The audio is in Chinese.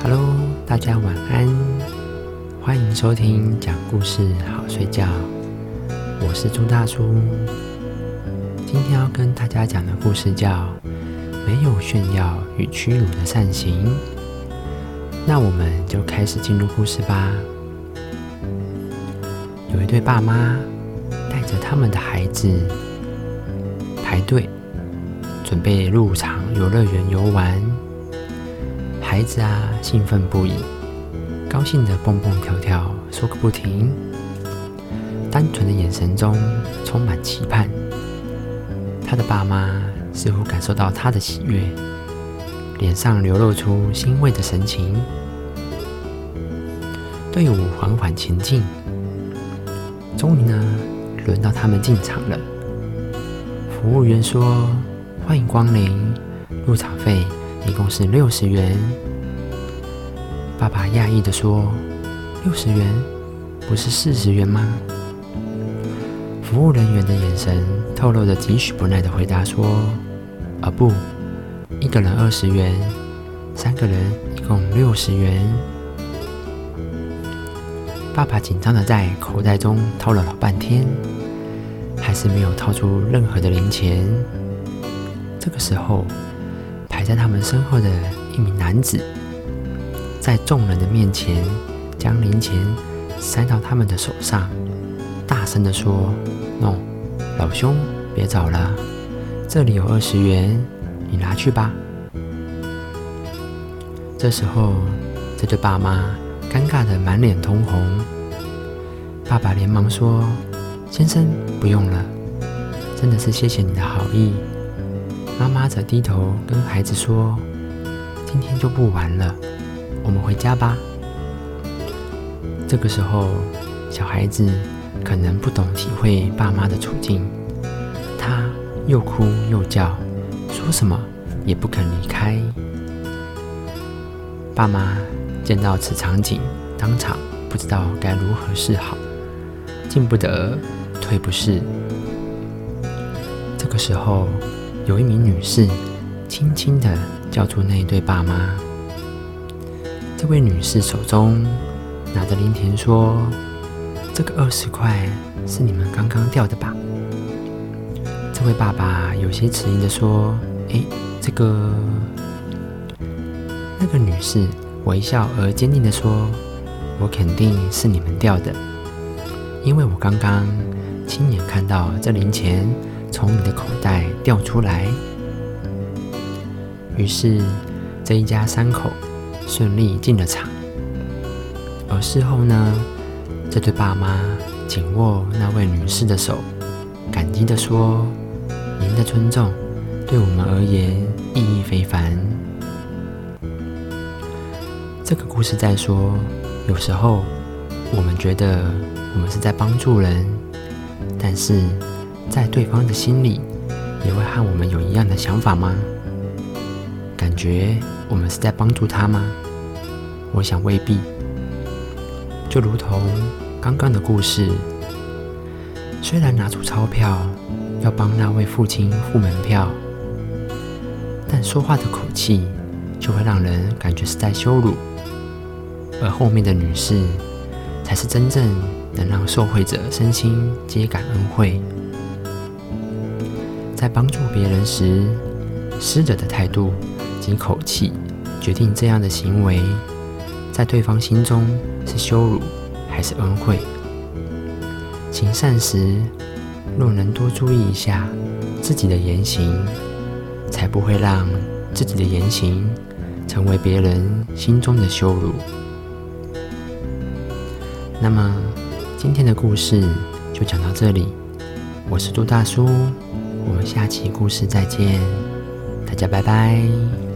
Hello，大家晚安，欢迎收听讲故事好睡觉，我是钟大叔。今天要跟大家讲的故事叫《没有炫耀与屈辱的善行》，那我们就开始进入故事吧。有一对爸妈带着他们的孩子排队，准备入场游乐园游玩。孩子啊，兴奋不已。高兴的蹦蹦跳跳，说个不停。单纯的眼神中充满期盼。他的爸妈似乎感受到他的喜悦，脸上流露出欣慰的神情。队伍缓缓前进，终于呢，轮到他们进场了。服务员说：“欢迎光临，入场费一共是六十元。”爸爸讶异的说：“六十元，不是四十元吗？”服务人员的眼神透露着几许不耐的回答说：“啊不，一个人二十元，三个人一共六十元。”爸爸紧张的在口袋中掏了老半天，还是没有掏出任何的零钱。这个时候，在他们身后的一名男子。在众人的面前，将零钱塞到他们的手上，大声的说：“喏，老兄，别找了，这里有二十元，你拿去吧。”这时候，这对爸妈尴尬的满脸通红。爸爸连忙说：“先生，不用了，真的是谢谢你的好意。”妈妈则低头跟孩子说：“今天就不玩了。”我们回家吧。这个时候，小孩子可能不懂体会爸妈的处境，他又哭又叫，说什么也不肯离开。爸妈见到此场景，当场不知道该如何是好，进不得，退不是。这个时候，有一名女士轻轻的叫住那一对爸妈。这位女士手中拿着零钱，说：“这个二十块是你们刚刚掉的吧？”这位爸爸有些迟疑的说：“哎，这个……”那个女士微笑而坚定的说：“我肯定是你们掉的，因为我刚刚亲眼看到这零钱从你的口袋掉出来。”于是这一家三口。顺利进了场，而事后呢，这对爸妈紧握那位女士的手，感激的说：“您的尊重对我们而言意义非凡。”这个故事在说，有时候我们觉得我们是在帮助人，但是在对方的心里，也会和我们有一样的想法吗？感觉我们是在帮助他吗？我想未必。就如同刚刚的故事，虽然拿出钞票要帮那位父亲付门票，但说话的口气就会让人感觉是在羞辱。而后面的女士，才是真正能让受惠者身心皆感恩惠。在帮助别人时，施者的态度。及口气决定这样的行为，在对方心中是羞辱还是恩惠？行善时，若能多注意一下自己的言行，才不会让自己的言行成为别人心中的羞辱。那么，今天的故事就讲到这里。我是杜大叔，我们下期故事再见，大家拜拜。